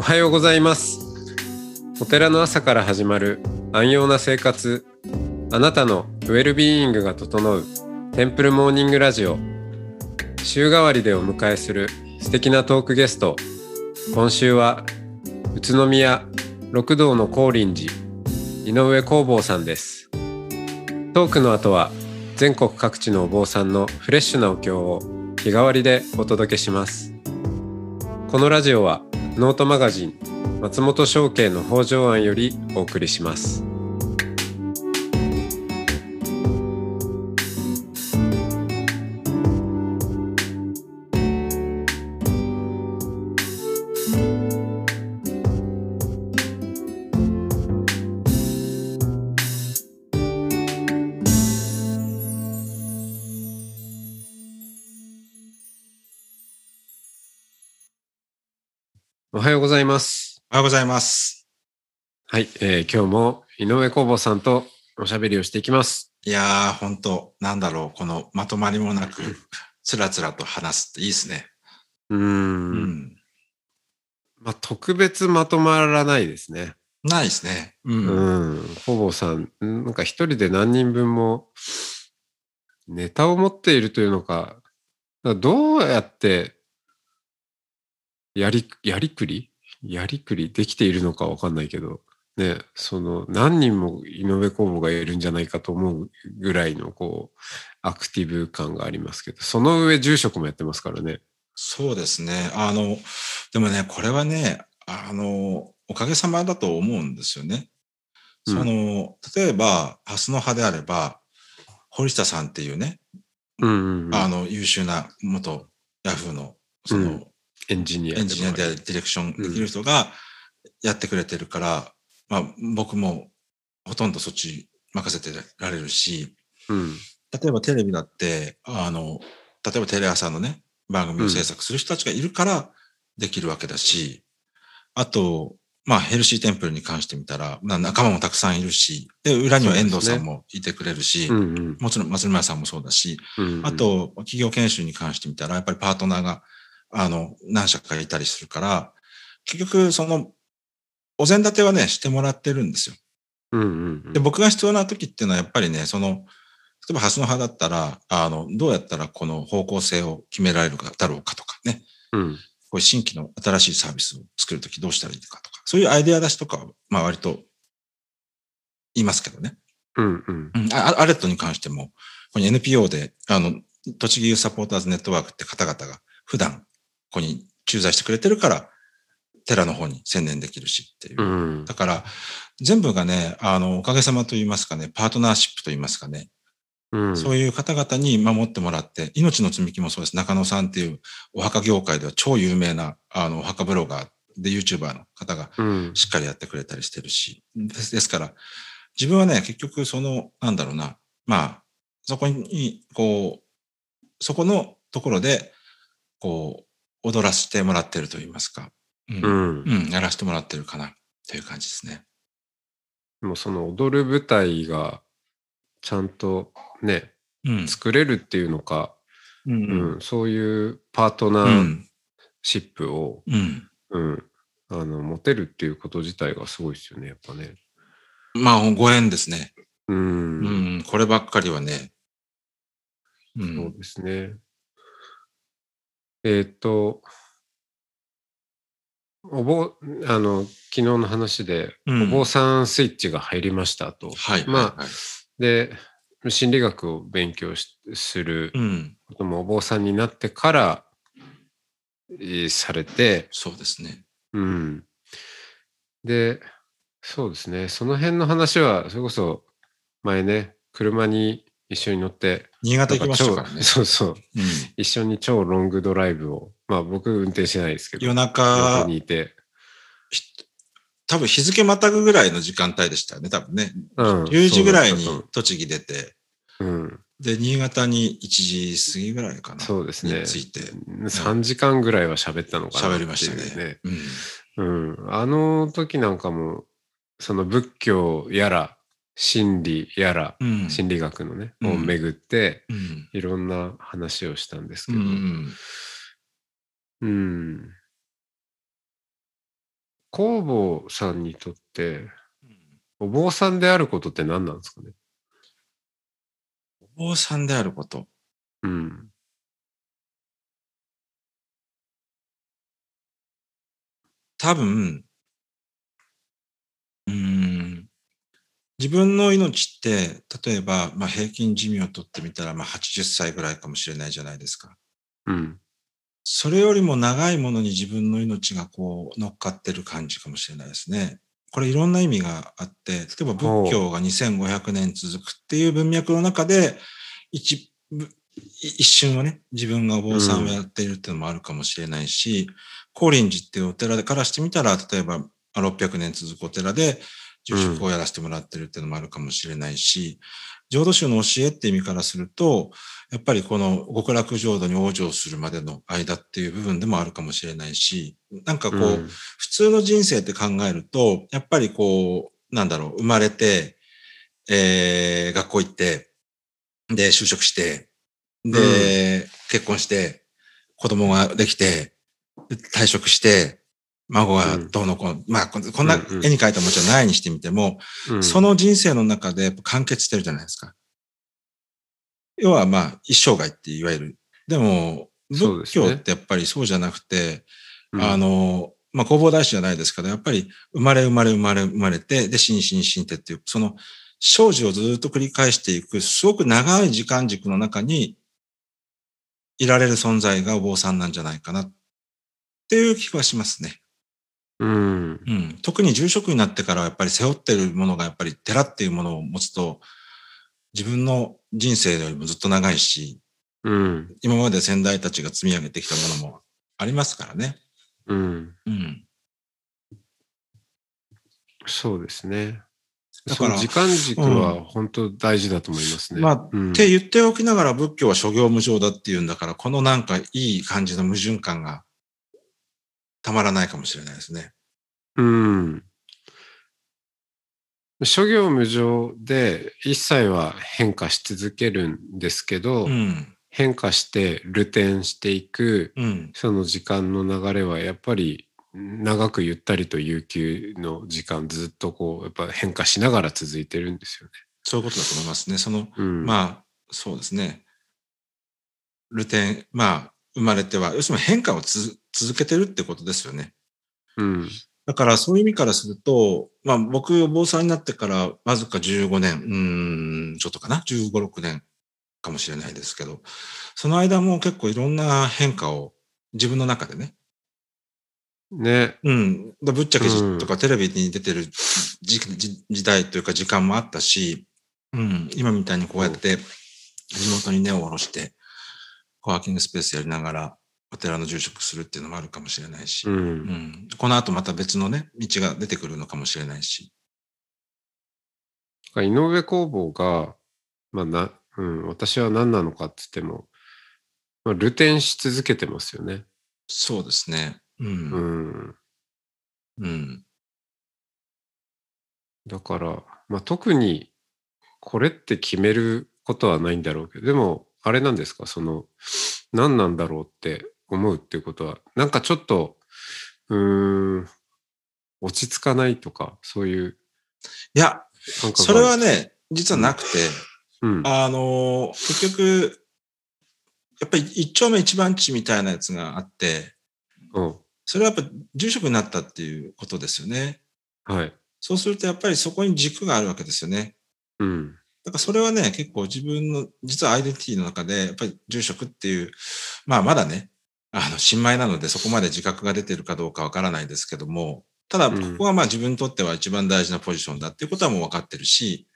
おはようございます。お寺の朝から始まる安養な生活。あなたのウェルビーイングが整うテンプルモーニングラジオ。週替わりでお迎えする素敵なトークゲスト。今週は宇都宮六道の高林寺井上工房さんです。トークの後は全国各地のお坊さんのフレッシュなお経を日替わりでお届けします。このラジオはノートマガジン松本証券の北条庵よりお送りします。はようございます。はい、えー今日も井上工房さんとおしゃべりをしていきますいやー、本当なんだろう、このまとまりもなく、つらつらと話すっていいですね。うーんうん。まあ特別まとまらないですねないですね。うん。うん、工房さんなんか一人で何人分もネタを持っているというのかどうやってやりやりくりやりくりできているのかわかんないけどねその何人も井上工房がいるんじゃないかと思うぐらいのこうアクティブ感がありますけどその上住職もやってますからねそうですね。あの、でもね、これはね、あの、おかげさまだと思うんですよね。うんその、例えば、ハスの葉であれば、堀下さんっていうね、うんうんうんあの、優秀な元ヤフーの、その、うんエンジニアエンジニアでディレクションできる人がやってくれてるから、まあ僕もほとんどそっち任せてられるし、うん。例えばテレビだって、あの、例えばテレ朝のね、番組を制作する人たちがいるからできるわけだし、あと、まあヘルシーテンプルに関してみたら、まあ仲間もたくさんいるし、で、裏には遠藤さんもいてくれるし、うんうん。もちろん松村さんもそうだし、うんうん。あと、企業研修に関してみたら、やっぱりパートナーが、あの、何社かいたりするから、結局、その、お膳立てはね、してもらってるんですよ。うんうんうん。で、僕が必要な時っていうのは、やっぱりね、その、例えば、ハスの葉だったら、あの、どうやったらこの方向性を決められるかだろうかとかね、うん。こういう新規の新しいサービスを作るときどうしたらいいかとか、そういうアイデア出しとかは、まあ割と言いますけどね。うんうん。うん、あアレットに関しても、ここに NPO で、あの、栃木ユーサポーターズネットワークって方々が普段、ここに駐在してくれてるから、寺の方に専念できるしっていう。うんだから、全部がね、あの、おかげさまと言いますかね、パートナーシップと言いますかね、うんそういう方々に守ってもらって、命の積み木もそうです。中野さんっていうお墓業界では超有名な、あの、お墓ブロガーで YouTuber の方がうんしっかりやってくれたりしてるし。ですですから、自分はね、結局その、なんだろうな、まあ、そこに、こう、そこのところで、こう、踊らせてもらってると言いますか。う。うんんうん、やらせてもらってるかな、という感じですね。もうその踊る舞台がちゃんとねうん。作れるっていうのか、ううんそういうパートうナーん。シップを、うん。うんあの持てるっていうこと自体がすごいですよねやっぱね。まあ、ご縁ですね。うん、うん、こればっかりはね。う。そうんですね。えーっとお坊あの昨日の話で、うんお坊さんスイッチが入りましたと。はい。まあはいはいで心理学を勉強しするうん。こともお坊さんになってから、えーされて、そうですね。うん。で、そうですね。その辺の話は、それこそ前ね、車に一緒に乗って、新潟行きましたからね。そうそう。うん一緒に超ロングドライブを、まあ僕運転してないですけど、夜中横、にいて、多分日付またぐぐらいの時間帯でしたよね、多分ね。うん10時ぐらいに栃木出て、ううん。で、新潟に1時過ぎぐらいかな。そうですねに着いて、3時間ぐらいは喋ったのかなっていう、喋りましたね。うん。うん、あの時なんかもその仏教やら心理やらうん。心理学のね、うんを巡ってうん。いろんな話をしたんですけうど、ん。うん工房さんにとって、お坊さんであることって何なんですかね？お坊さんであること。うん。多分、うーん、自分の命って、例えば、まあ、平均寿命をとってみたら、まあ、80歳ぐらいかもしれないじゃないですか。うん。それよりも長いものに自分の命がこう乗っかってる感じかもしれないですね。これいろんな意味があって、例えば仏教が2500年続くっていう文脈の中で、一、ぶ一瞬はね、自分がお坊さんをやっているっていうのもあるかもしれないし、高林寺っていうお寺からしてみたら、例えばあ600年続くお寺で住職をやらせてもらってるっていうのもあるかもしれないし、浄土宗の教えって意味からすると、やっぱりこの極楽浄土に往生するまでの間っていう部分でもあるかもしれないし、なんかこう、うん。普通の人生って考えると、やっぱりこう、なんだろう、生まれて、えー、学校行って、で、就職して、で、結婚して、子供ができて、で退職して、孫がどうのこうの、まあ、こんなうんうん絵に描いたもちろんないにしてみても、うんその人生の中で完結してるじゃないですか。要はまあ、一生涯っていわゆる。でも、仏教ってやっぱりそうじゃなくて、うんあの、まあ、弘法大師じゃないですけど、やっぱり生まれ生まれ生まれ生まれて、で、死に死に死にてっていう、その、生死をずっと繰り返していく、すごく長い時間軸の中に、いられる存在がお坊さんなんじゃないかな、っていう気はしますね。うん。うん。特に住職になってからはやっぱり背負ってるものがやっぱり寺っていうものを持つと、自分の人生よりもずっと長いし、うん。今まで先代たちが積み上げてきたものもありますからね。うん。うん。そうですね。だから時間軸は本当大事だと思いますね。まあうんって言っておきながら仏教は諸行無常だっていうんだから、このなんかいい感じの矛盾感がたまらないかもしれないですね。うん。諸行無常で一切は変化し続けるんですけど、うん。変化して流転していくうん。その時間の流れはやっぱり長くゆったりと悠久の時間ずっとこうやっぱ変化しながら続いてるんですよそういうことだと思いますね。その、ね。うん、まあ、そうですね。ルテン、まあ、生まれては、要するに変化をつ続けてるってことですよね。うん。だからそういう意味からすると、まあ僕、お坊さんになってからわずか15年、うーん、ちょっとかな ?15、6年かもしれないですけど、その間も結構いろんな変化を自分の中でね、ね。うん、だぶっちゃけとかテレビに出てる時時時代というか時間もあったし、うん、今みたいにこうやって地元に根を下ろして、コワーキングスペースやりながらお寺の住職するっていうのもあるかもしれないし、う。うんん、この後また別のね、道が出てくるのかもしれないし。井上工房が、まあな、うん、私は何なのかって言っても、まあ、流転し続けてますよね。そうですね。う。うんん。うん。だから、まあ、特にこれって決めることはないんだろうけど、でも、あれなんですか、その、何なんだろうって思うっていうことは、なんかちょっと、うーん、落ち着かないとか、そういういや、それはね、ね、実はなくて、うん、あのー結局、やっぱり一丁目一番地みたいなやつがあって、うん、それはやっぱ住職になったっていうことですよね。はい、そうするとやっぱりそこに軸があるわけですよね。うん、だからそれはね、結構自分の、実はアイデンティティの中で、やっぱり住職っていう、まあまだね、あの、新米なのでそこまで自覚が出てるかどうかわからないですけども、ただ、こうんこはまあ自分にとっては一番大事なポジションだっていうことはもう分かってるし、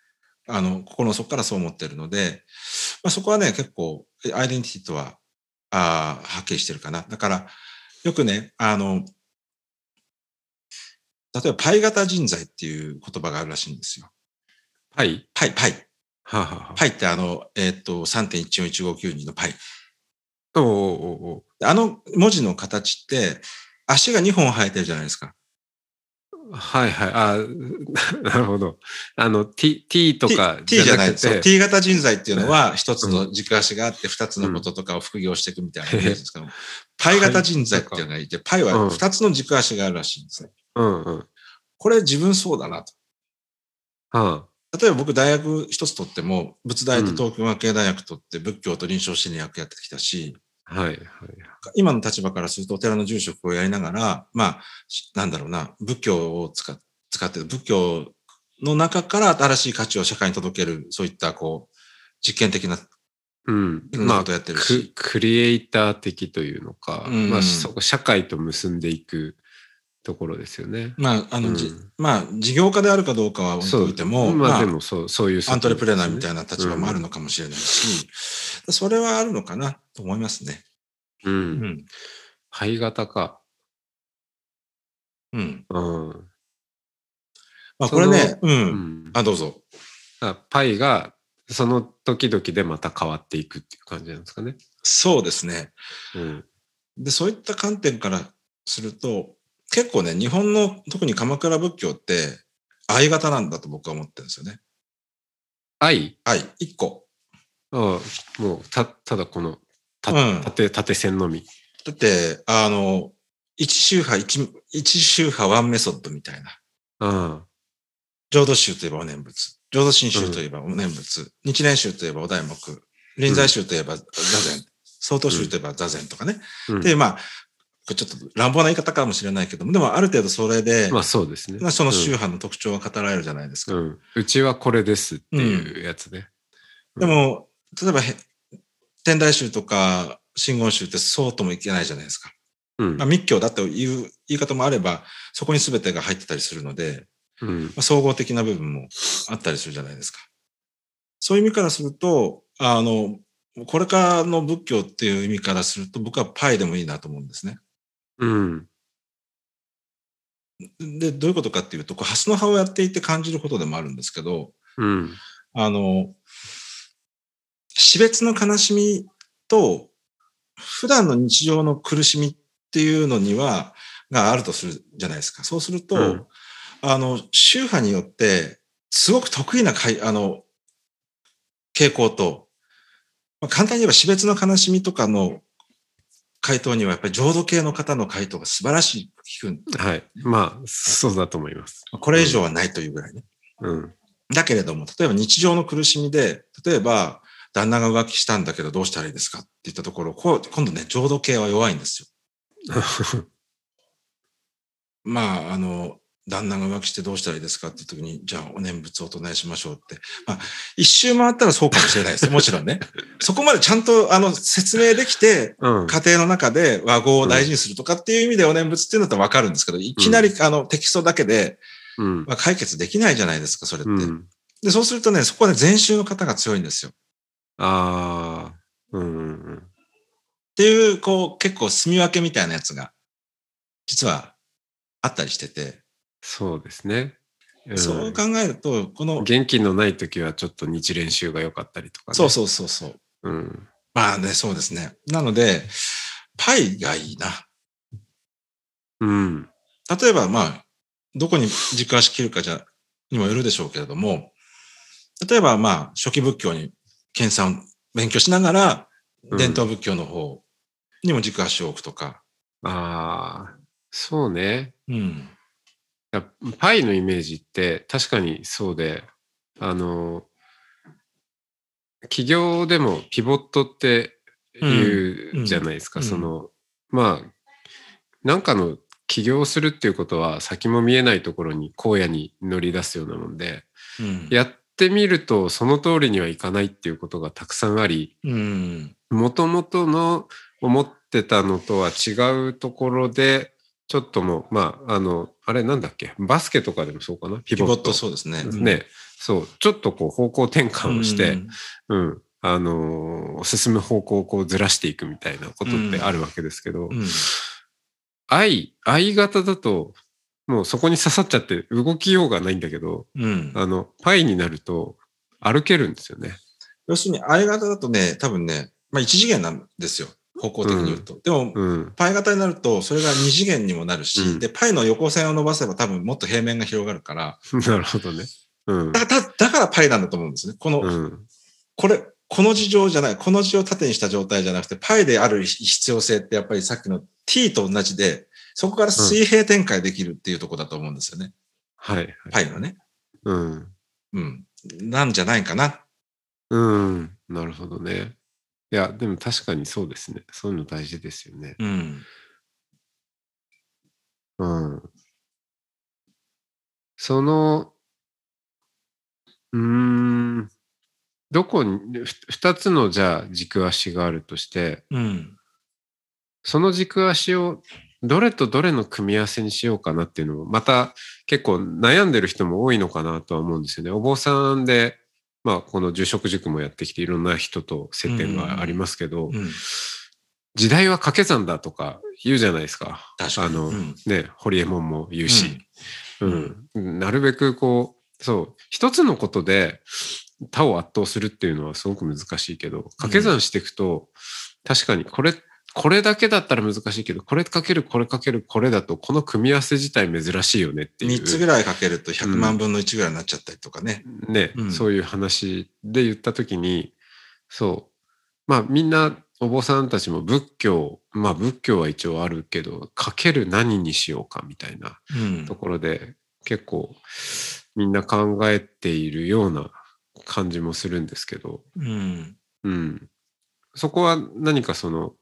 あの、心の底からそう思ってるので、まあそこはね、結構、アイデンティティとは、ああ、はっきりしてるかな。だから、よくね、あの、例えば、パイ型人材っていう言葉があるらしいんですよ。パイ？パイ、パイ。はあ、はあはあ、パイってあの、えっ、と、3.14159のパイ。おあの文字の形って、足が2本生えてるじゃないですか。はいはい。あ なるほど。あの、t, t とか T, T じゃない。くてそう T 型人材っていうのは、一つの軸足があって、二つのこととかを副業していくみたいなイメージですけど、パイ型人材っていうのがいて、パイは二つの軸足があるらしいんですね。うんうん。これ自分そうだなと。は例えば僕大学一つ取っても、仏大と東京学芸大学取って仏教と臨床心理学やってきたし、あ。はいはい。今の立場からするとお寺の住職をやりながら、まあ、しなんだろうな、仏教を使っ使って、仏教の中から新しい価値を社会に届ける、そういったこう、実験的な、うん。まあことやってるクし。クリエイター的というのか、うんまあそこ社会と結んでいくところですよね。まあ、あの、うんじまあ、事業家であるかどうかは置いておいても、まあ、まあでもそうそういう、アントレプレーナーみたいいな立場もあるのかもしれないし、それはあるのかなと思いますね。う。うんん。灰型か。うん。うん。まあ、これね、う。うんん。あ、どうぞ。あパイがその時々でまた変わっていくっていう感じなんですかね。そうですね。うん。で、そういった観点からすると、結構ね、日本の特に鎌倉仏教ってI型なんだと僕は思ってるんですよね。 I？I、一個。ああもうた、ただこの、たうん縦、縦線のみ。だって、あの、一宗派、一、一宗派 one method みたいな。あ浄土宗といえばお念仏。浄土真宗といえばお念仏。日蓮宗といえばお題目。臨済宗といえば座禅。曹洞宗といえば座禅とかね。あ。うんで、まあ、ちょっと乱暴な言い方かもしれないけども、でもある程度それで、まあそうですね。まあその宗派の特徴が語られるじゃないですか。うん。うちはこれですっていうやつね。でも、例えばへ、天台宗とか真言宗ってそうともいけないじゃないですか。うんまあ、密教だという言い方もあれば、そこに全てが入ってたりするので、うん。まあ、総合的な部分もあったりするじゃないですか。そういう意味からすると、あの、これからの仏教っていう意味からすると、僕はパイでもいいなと思うんですね。うん。で、どういうことかっていうと、こうハスの葉をやっていて感じることでもあるんですけど、うん。あの、死別の悲しみと、普段の日常の苦しみっていうのには、があるとするじゃないですか。そうすると、うんあの、宗派によって、すごく得意なかい、あの、傾向と、まあ、簡単に言えば死別の悲しみとかの回答には、やっぱり浄土系の方の回答が素晴らしく聞く。はい。まあ、そうだと思います。これ以上はないというぐらいね。うん。だけれども、例えば日常の苦しみで、例えば、旦那が浮気したんだけどどうしたらいいですかって言ったところ、こう今度ね、浄土系は弱いんですよ。まあ、あの、旦那が浮気してどうしたらいいですかっていう時に、じゃあお念仏をお唱えしましょうって。まあ、一周回ったらそうかもしれないですよ。もちろんね。そこまでちゃんと、あの、説明できて、うん。家庭の中で和合を大事にするとかっていう意味でお念仏っていうのだとわかるんですけど、いきなり、あの、テキストだけで、うん。まあ、解決できないじゃないですか、それって。うん。で、そうするとね、そこはね、禅宗の方が強いんですよ。ああ。うんうんっていう、こう、結構住み分けみたいなやつが、実はあったりしてて、そうですね。うんそう考えると、この、元気のない時はちょっと日練習が良かったりとかね。そうそうそうそう。う。うん。まあね、そうですね。なので、パイがいいな。うん。例えば、まあ、どこに軸足切るかじゃ、にもよるでしょうけれども、例えば、まあ、初期仏教に、研鑽を勉強しながら、うん伝統仏教の方にも軸足を置くとか、ああ、そうね。うん。パイのイメージって確かにそうで、あの、企業でもピボットって言うじゃないですか。うんうんその、まあ、なんかの起業するっていうことは先も見えないところに荒野に乗り出すようなもんで、うん。やってみるとその通りにはいかないっていうことがたくさんあり、うん。もともとの思ってたのとは違うところで、ちょっともう、まあ、あの、あれなんだっけ？バスケとかでもそうかな？ピピボットボット。そうですね。ね、そう、ちょっとこう方向転換をして、うんうん、あのー進む方向をこうずらしていくみたいなことってあるわけですけど、うん愛、愛型だと、もうそこに刺さっちゃって動きようがないんだけど、うん。あの、パイになると歩けるんですよね。要するに、相型だとね、多分ね、まあ一次元なんですよ。方向的に言うと。でも、うん。パイ型になると、それが二次元にもなるし、うんで、パイの横線を伸ばせば多分もっと平面が広がるから、なるほどね。うん。だだだからパイなんだと思うんですね。この、うん。これ、この事情じゃない、この事情を縦にした状態じゃなくて、パイである必要性ってやっぱりさっきの t と同じで、そこから水平展開できるっていうところだと思うんですよね。はい、はい。パイのね。うん。うん。なんじゃないかな。うん。なるほどね。いや、でも確かにそうですね。そういうの大事ですよね。うん。うん。その、うーん、どこに、ふ二つのじゃあ軸足があるとして、うん。その軸足をどれとどれの組み合わせにしようかなっていうのも、また結構悩んでる人も多いのかなとは思うんですよね。お坊さんで、まあこの住職塾もやってきていろんな人と接点がありますけど、うん。時代は掛け算だとか言うじゃないですか。確かに。あの、うん。ね、堀江門も言うし、うん。なるべくこう、そう、一つのことで他を圧倒するっていうのはすごく難しいけど、掛け算していくと、確かにこれ、これだけだったら難しいけど、これかけるこれかけるこれだと、この組み合わせ自体珍しいよねっていう。3つぐらいかけると100万分の1ぐらいになっちゃったりとかね。ね、うんそういう話で言ったときに、そう。まあみんなお坊さんたちも仏教、まあ仏教は一応あるけど、かける何にしようかみたいなうんところで結構みんな考えているような感じもするんですけど、うん。うん。そこは何かその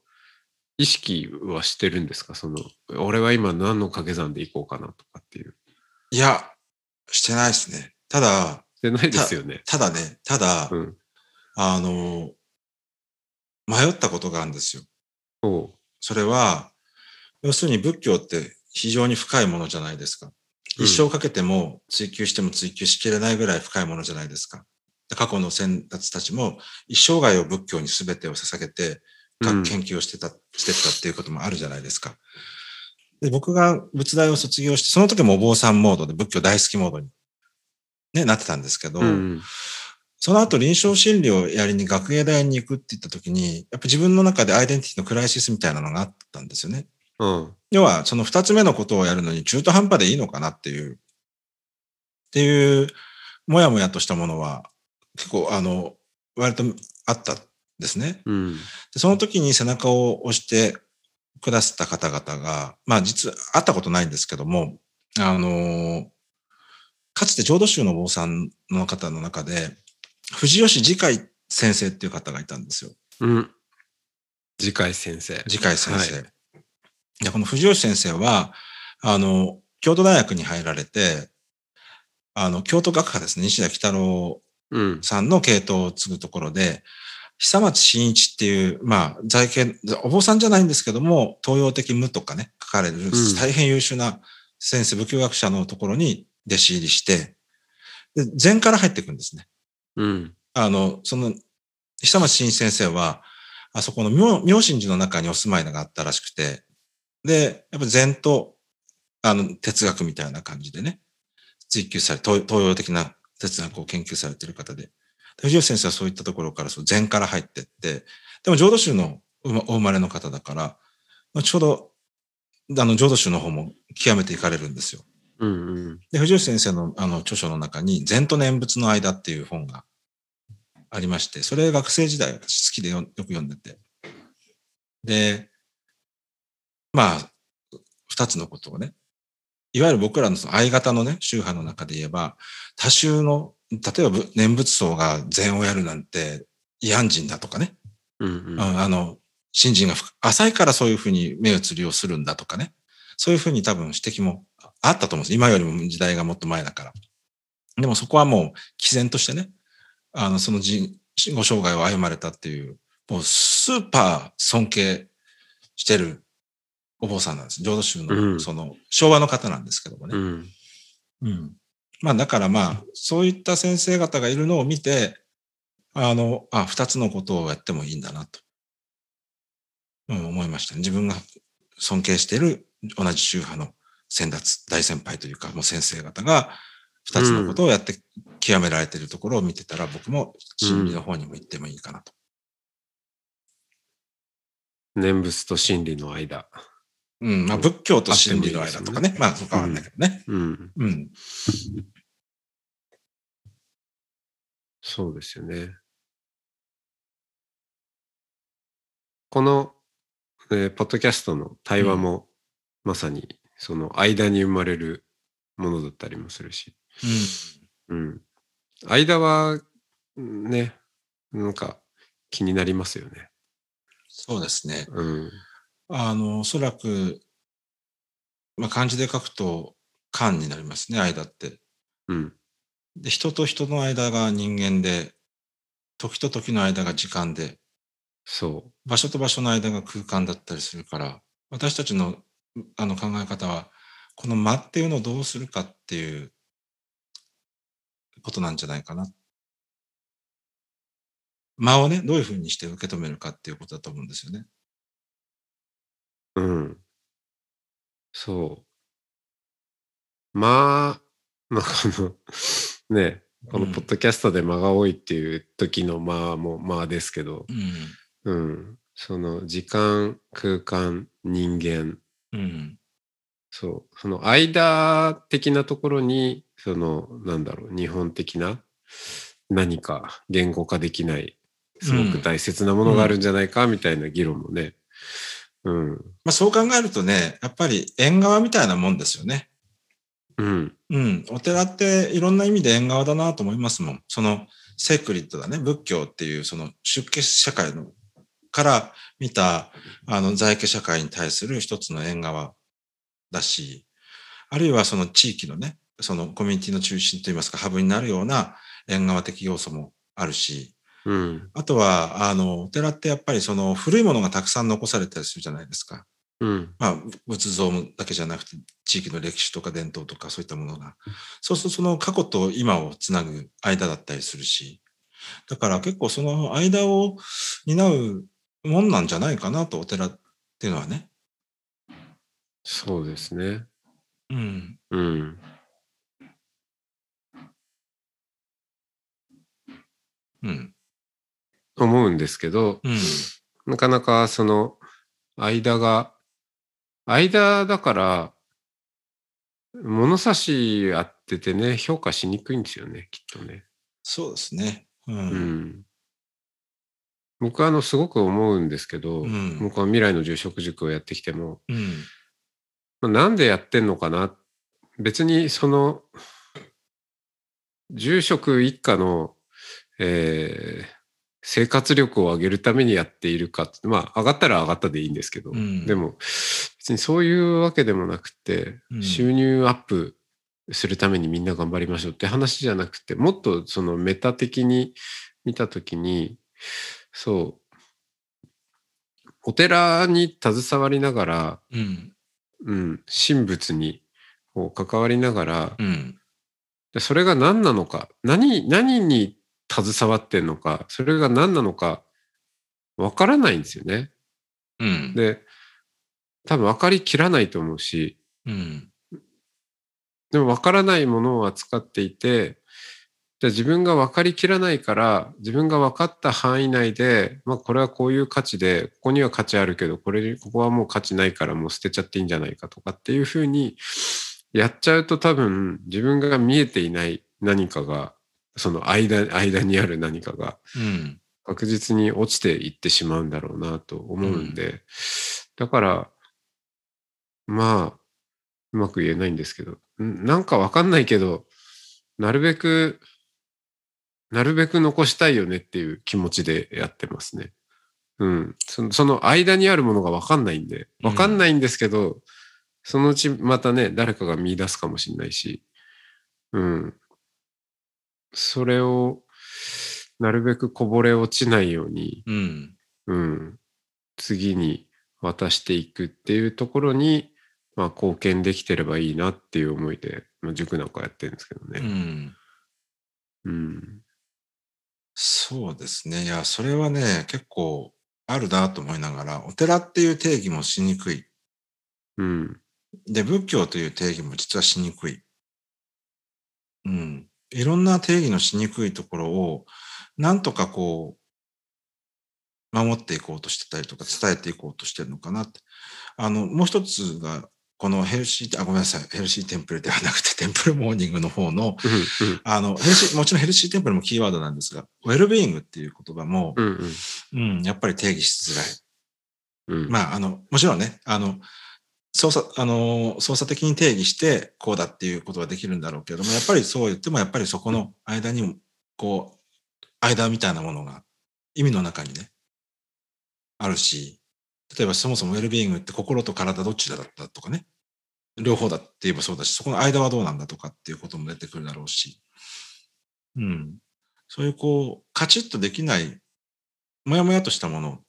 意識はしてるんですか？その、俺は今何の掛け算でいこうかなとかっていう。いや、してないですね。ただ、でないですよね。ただね、ただ、うん。あの、迷ったことがあるんですよ。それは、要するに仏教って非常に深いものじゃないですか。うん一生かけても追求しても追求しきれないぐらい深いものじゃないですか。過去の先達たちも一生涯を仏教に全てを捧げて、うん研究をしてた、してたっていうこともあるじゃないですか。で僕が仏大を卒業して、その時もお坊さんモードで仏教大好きモードに、ね、なってたんですけど、うん。その後臨床心理をやりに学芸大に行くって言った時に、やっぱ自分の中でアイデンティティのクライシスみたいなのがあったんですよね。うん。要は、その二つ目のことをやるのに中途半端でいいのかなっていう、っていう、もやもやとしたものは、結構、あの、割とあったんですね。うん。でその時に背中を押してくださった方々が、まあ実は会ったことないんですけども、あの、かつて浄土宗のお坊さんの方の中で、藤吉次回先生っていう方がいたんですよ。うん。次回先生。次回先生。はいでこの藤吉先生は、あの、京都大学に入られて、あの、京都学科ですね、西田喜太郎うん。さんの系統を継ぐところで、久松真一っていう、まあ、在家、お坊さんじゃないんですけども、東洋的無とかね、書かれるん大変優秀な先生、仏教学者のところに弟子入りして、で、禅から入っていくんですね。うん。あの、その、久松真一先生は、あそこの妙妙心寺の中にお住まいがあったらしくて、で、やっぱ禅と、あの、哲学みたいな感じでね、追求され、東東洋的な哲学を研究されている方で、で藤吉先生はそういったところから、そう禅から入ってって、でも浄土宗のおお生まれの方だから、後ほど、あの、浄土宗の方も極めていかれるんですよ。うん。うん。で、藤吉先生のあの著書の中に、禅と念仏の間っていう本がありまして、それ学生時代私好きでよよく読んでて。で、まあ、二つのことをね、いわゆる僕らのその相型のね、宗派の中で言えば、多宗の、例えばぶ念仏僧が禅をやるなんて、慰安人だとかね、うん。うん。ああの、信心が深浅いからそういうふうに目移りをするんだとかね。そういうふうに多分指摘もあったと思うんです。今よりも時代がもっと前だから。でもそこはもう、毅然としてね、あの、その人ご生涯を歩まれたっていう、もうスーパー尊敬してるお坊さんなんです。浄土宗うの、んその、昭和の方なんですけどもね。うん。うん。まあだからまあ、そういった先生方がいるのを見て、あの、あ、二つのことをやってもいいんだなと、うん、思いましたね。自分が尊敬している同じ宗派の先達、大先輩というか、もう先生方が二つのことをやって極められているところを見てたら、僕も真理の方にも行ってもいいかなと。念仏と真理の間。うん、まあ仏教と真理の間とかね。まあそう変わんないけどね。うん。うん。そうですよね。この、えーポッドキャストの対話も、まさにその間に生まれるものだったりもするし。うん。間は、ね、なんか気になりますよね。そうですね。うん。あの、おそらく、まあ、漢字で書くと、間になりますね、間って。うん。で、人と人の間が人間で、時と時の間が時間で、そ場所と場所の間が空間だったりするから、私たちのあの考え方は、この間っていうのをどうするかっていうことなんじゃないかな。間をね、どういうふうにして受け止めるかっていうことだと思うんですよね。う。うん。そう。まあ、まあ、この、ね、このポッドキャストで間が多いっていう時の間も間ですけど、うん。うん。その時間、空間、人間、うん。そう、その間的なところに、その、なんだろう、日本的な何か言語化できない、すごく大切なものがあるんじゃないか、みたいな議論もね。うん。まあそう考えるとね、やっぱり縁側みたいなもんですよね。うん。うん。お寺っていろんな意味で縁側だなと思いますもん。そのセクリッドだね。仏教っていうその出家社会のから見たあの在家社会に対する一つの縁側だし、あるいはその地域のね、そのコミュニティの中心といいますか、ハブになるような縁側的要素もあるし、うん。あとは、あの、お寺ってやっぱりその古いものがたくさん残されたりするじゃないですか。うん。まあ、仏像だけじゃなくて、地域の歴史とか伝統とかそういったものが。そうするとその過去と今をつなぐ間だったりするし、だから結構その間を担うもんなんじゃないかなと、お寺っていうのはね。そうですね。うん。うん。うん。思うんですけど、うん。なかなかその間が、間だから、物差しあっててね、評価しにくいんですよね、きっとね。そうですね。う。うんん。僕はあの、すごく思うんですけど、うん僕は未来の住職塾をやってきても、うん。まあなんでやってんのかな？別にその、住職一家の、えー生活力を上げるためにやっているか。ってまあ上がったら上がったでいいんですけど、うん。でも別にそういうわけでもなくて、うん。収入アップするためにみんな頑張りましょうって話じゃなくてもっとそのメタ的に見た時にそう。お寺に携わりながらうん。うん、神仏にこう関わりながら、うん。でそれが何なのか、何、何に携わってんのか、それが何なのか、わからないんですよね。うん。で、多分分かりきらないと思うし、うん。でも分からないものを扱っていて、じゃあ自分が分かりきらないから、自分が分かった範囲内で、まあこれはこういう価値で、ここには価値あるけど、これ、ここはもう価値ないからもう捨てちゃっていいんじゃないかとかっていうふうにやっちゃうと多分自分が見えていない何かが、その間、間にある何かがうん。確実に落ちていってしまうんだろうなと思うんで、だから、まあ、うまく言えないんですけど、んなんかわかんないけど、なるべく、なるべく残したいよねっていう気持ちでやってますね。うん。そのその間にあるものがわかんないんで、わかんないんですけど、そのうちまたね、誰かが見出すかもしれないし、うん。それを、なるべくこぼれ落ちないように、うん。うん、次に渡していくっていうところに、まあ、貢献できてればいいなっていう思いで、まあ、塾なんかやってるんですけどうね。ん。うん。そうですね。いや、それはね、結構あるなと思いながら、お寺っていう定義もしにくい。うん。で、仏教という定義も実はしにくい。うん。いろんな定義のしにくいところを、なんとかこう、守っていこうとしてたりとか、伝えていこうとしてるのかなって。あの、もう一つが、このヘルシー、あ、ごめんなさい。ヘルシーテンプルではなくて、テンプルモーニングの方の、うん。あの、ヘルシー、もちろんヘルシーテンプルもキーワードなんですが、ウェルビーイングっていう言葉も、うん。うん。うん、やっぱり定義しづらい。うん。まあ、あの、もちろんね、あの、操作、あの、操作的に定義して、こうだっていうことはできるんだろうけれども、やっぱりそう言っても、やっぱりそこの間にも、こう、間みたいなものが、意味の中にね、あるし、例えばそもそもウェルビーイングって心と体どっちだったとかね、両方だって言えばそうだし、そこの間はどうなんだとかっていうことも出てくるだろうし、うん。そういうこう、カチッとできない、もやもやとしたもの、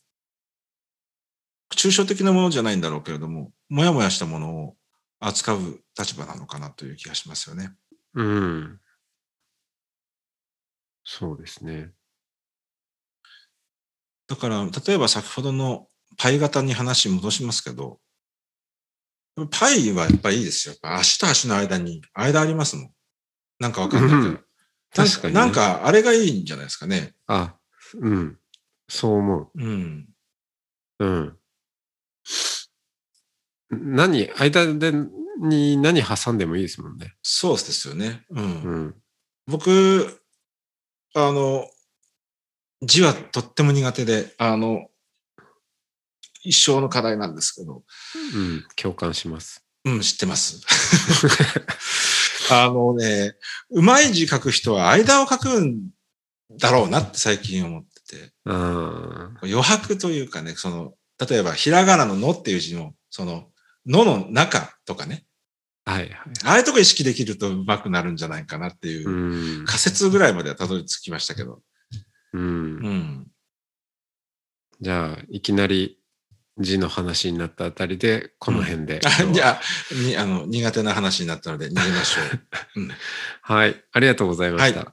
抽象的なものじゃないんだろうけれども、もやもやしたものを扱う立場なのかなという気がしますよね。うん。そうですね。だから、例えば先ほどのパイ型に話戻しますけど、パイはやっぱいいですよ。足と足の間に、間ありますもん。なんかわかんないけど。うん確かにねなんか、あれがいいんじゃないですかね。あ、うん。そう思うん。う。うん。何、間で、に何挟んでもいいですもんね。そうですよね。うん。うん。僕、あの、字はとっても苦手で、あの、一生の課題なんですけど、うん。共感します。うん、知ってます。あのね、うまい字書く人は間を書くんだろうなって最近思ってて、ああ。余白というかね、その、例えばひらがなののっていう字の、その、のの中とかね、はいはい。ああいうとこ意識できるとうまくなるんじゃないかなっていうう、ん。仮説ぐらいまではたどり着きましたけど、うんう。ん。じゃあ、いきなり字の話になったあたりで、この辺で。あ今日はじゃあ、に、あの、苦手な話になったので逃げましょう。うん はい。ありがとうございました。はこ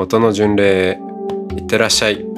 音の巡礼へいってらっしゃい。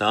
三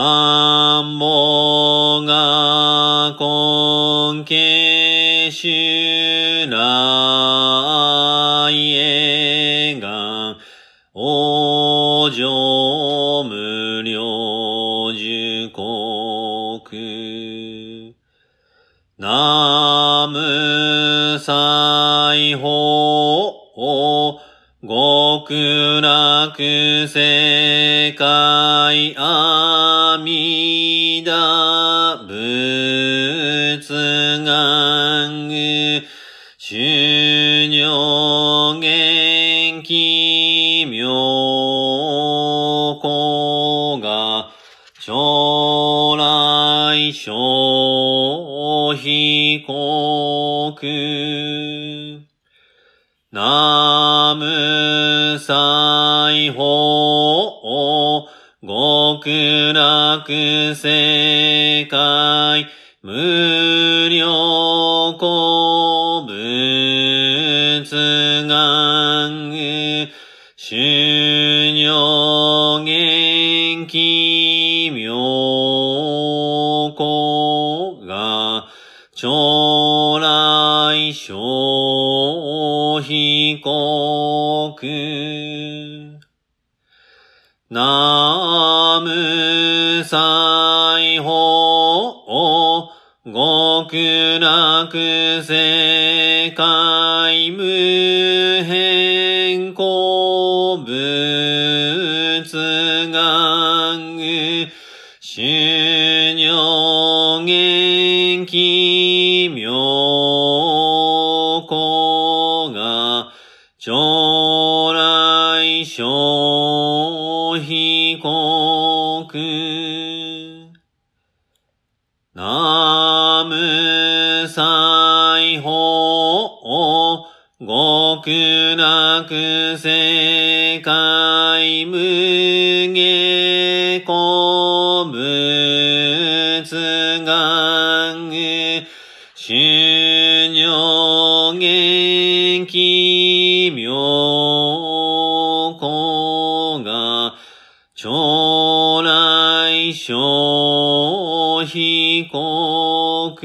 無西被告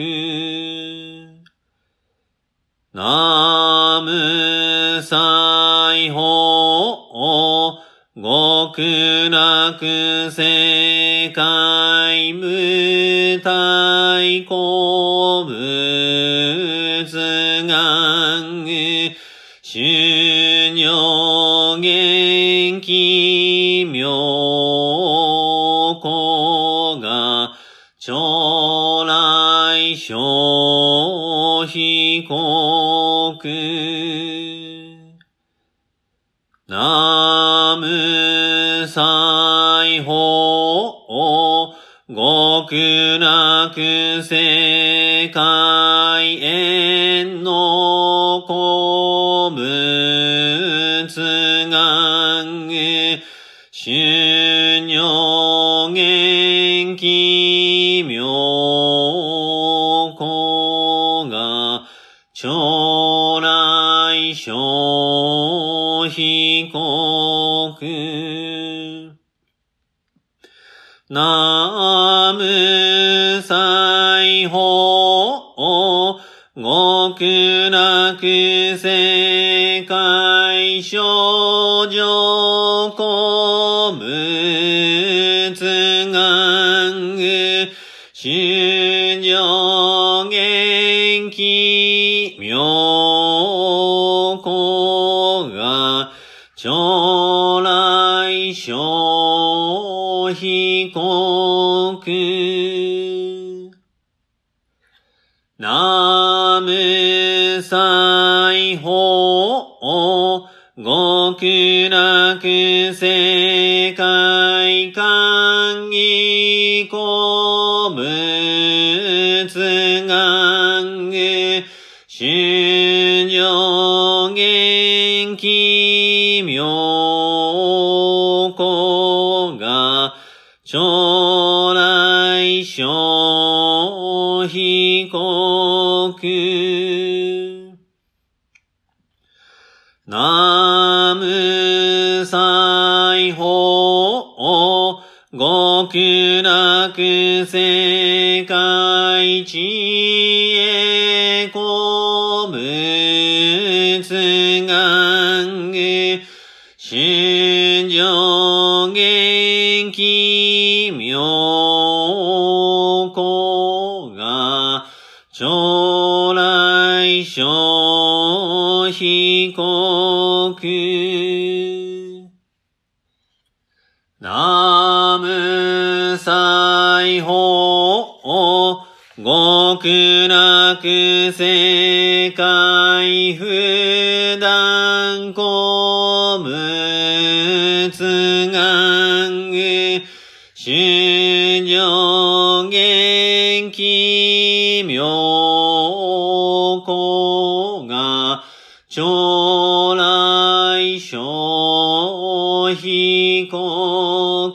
南無西方極楽世界無体古物願。修小被告南無西方極楽世界縁の古物願修被告南無西方極楽世界少女古物願修行無西方極楽世界観義古物願修行元世界一へ古物願修修行元気妙高が将来小被告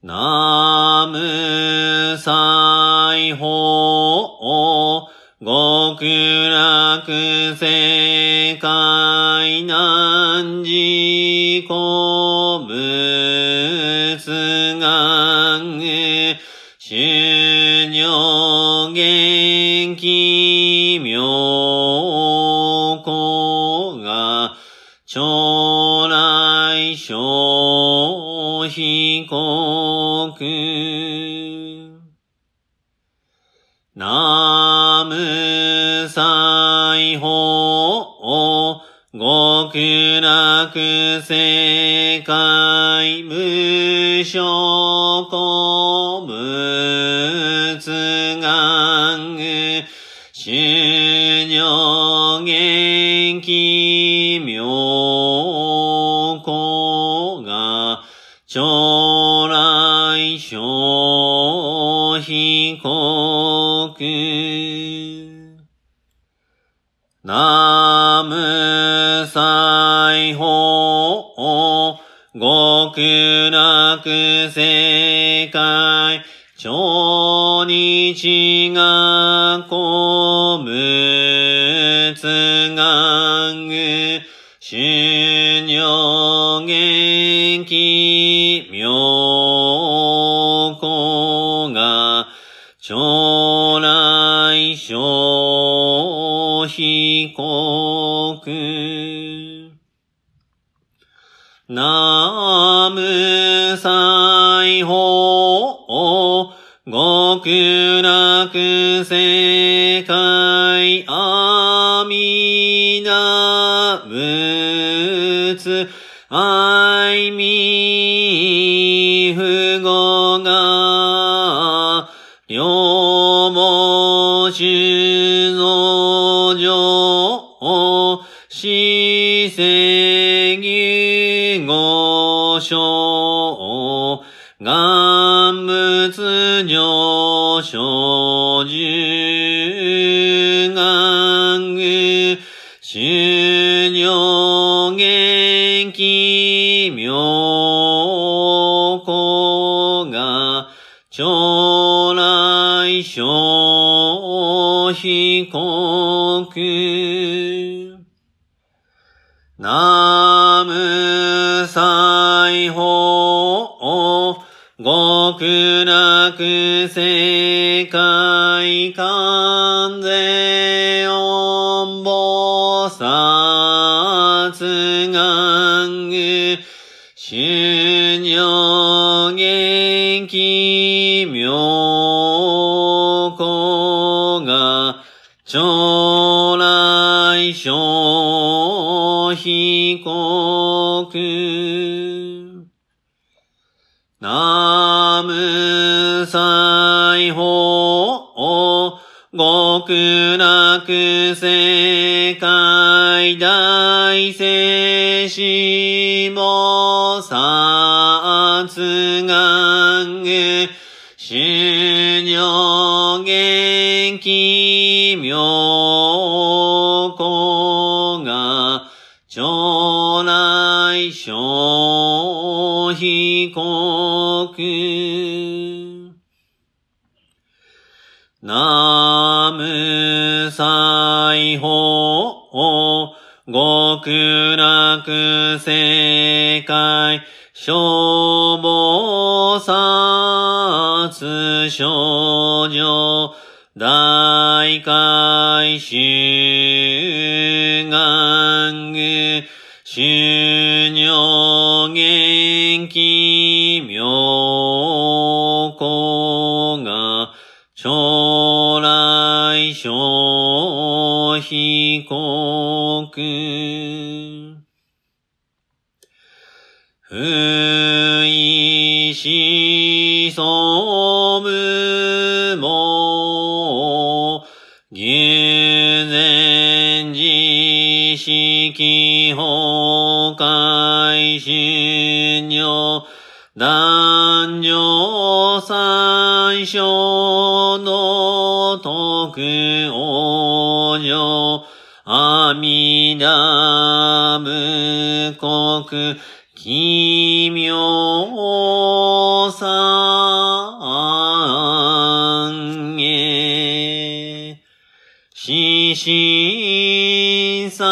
南無西方でしょう。日が古仏願修行元気妙高が将来小被告南来小被告南無西方極楽世界大聖子菩薩願修行元気妙。来小被告南無西方極楽世界消防殺症状大海修願修行元気妙高が将来小被告不意思想無も牛前自識崩壊修行男女三章の徳往生阿弥陀仏国奇妙三へ。死神三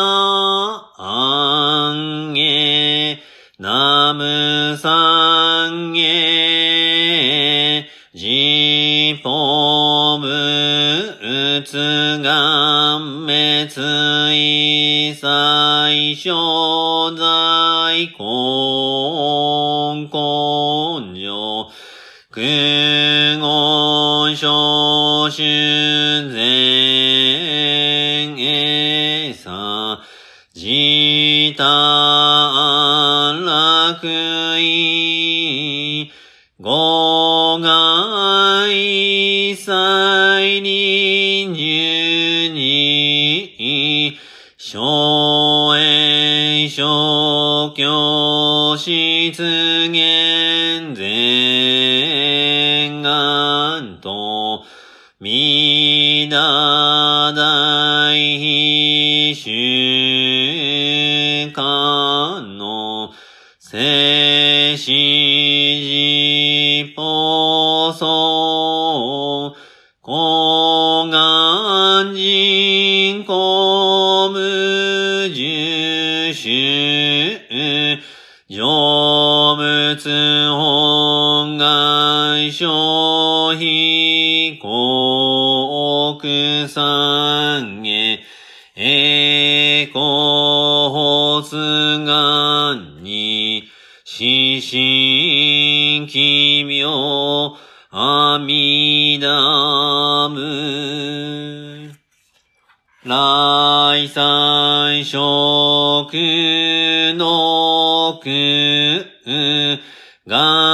つい最小在根根上、空言小修前営さ、自他楽意、五害再臨中、小炎小教室現前願と、みだ大非修観の、静止 God.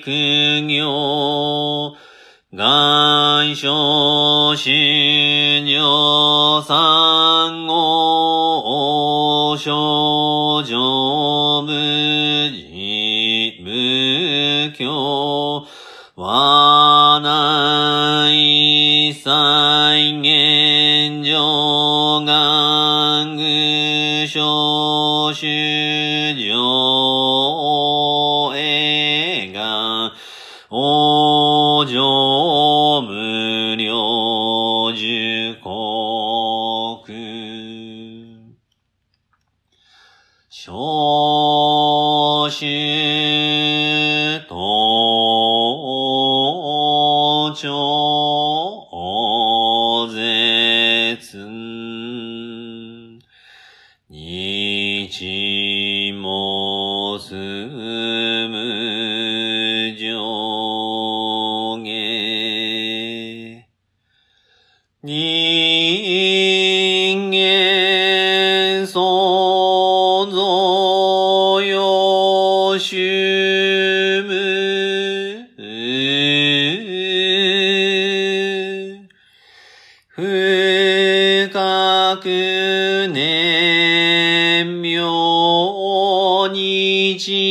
苦行、願傷し深く念妙日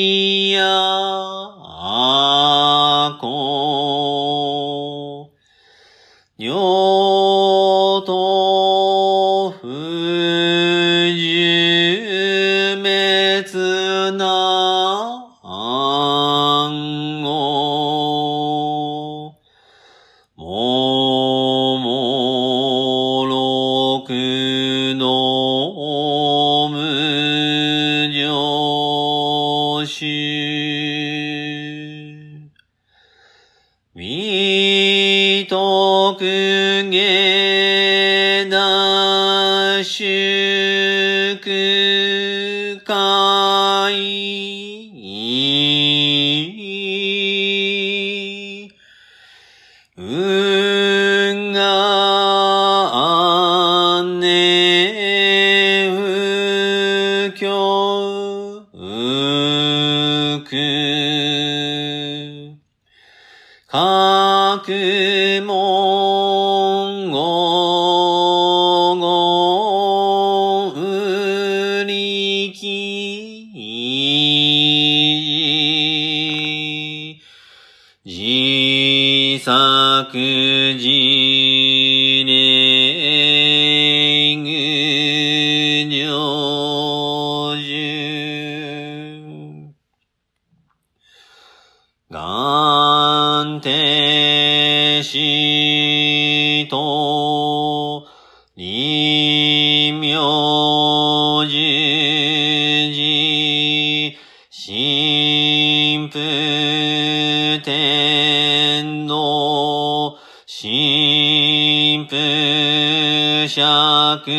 釈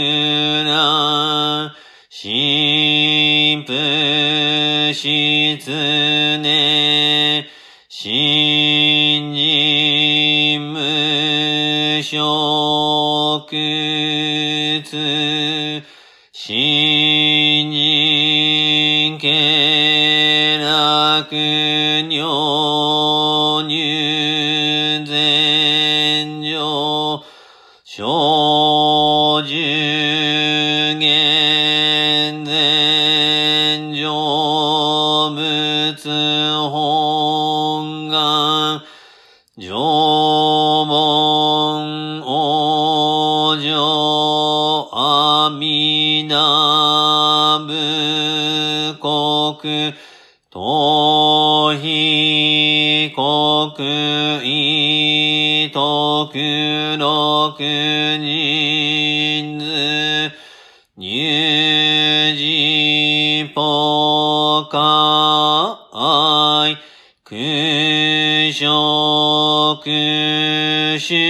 な神父失ね神修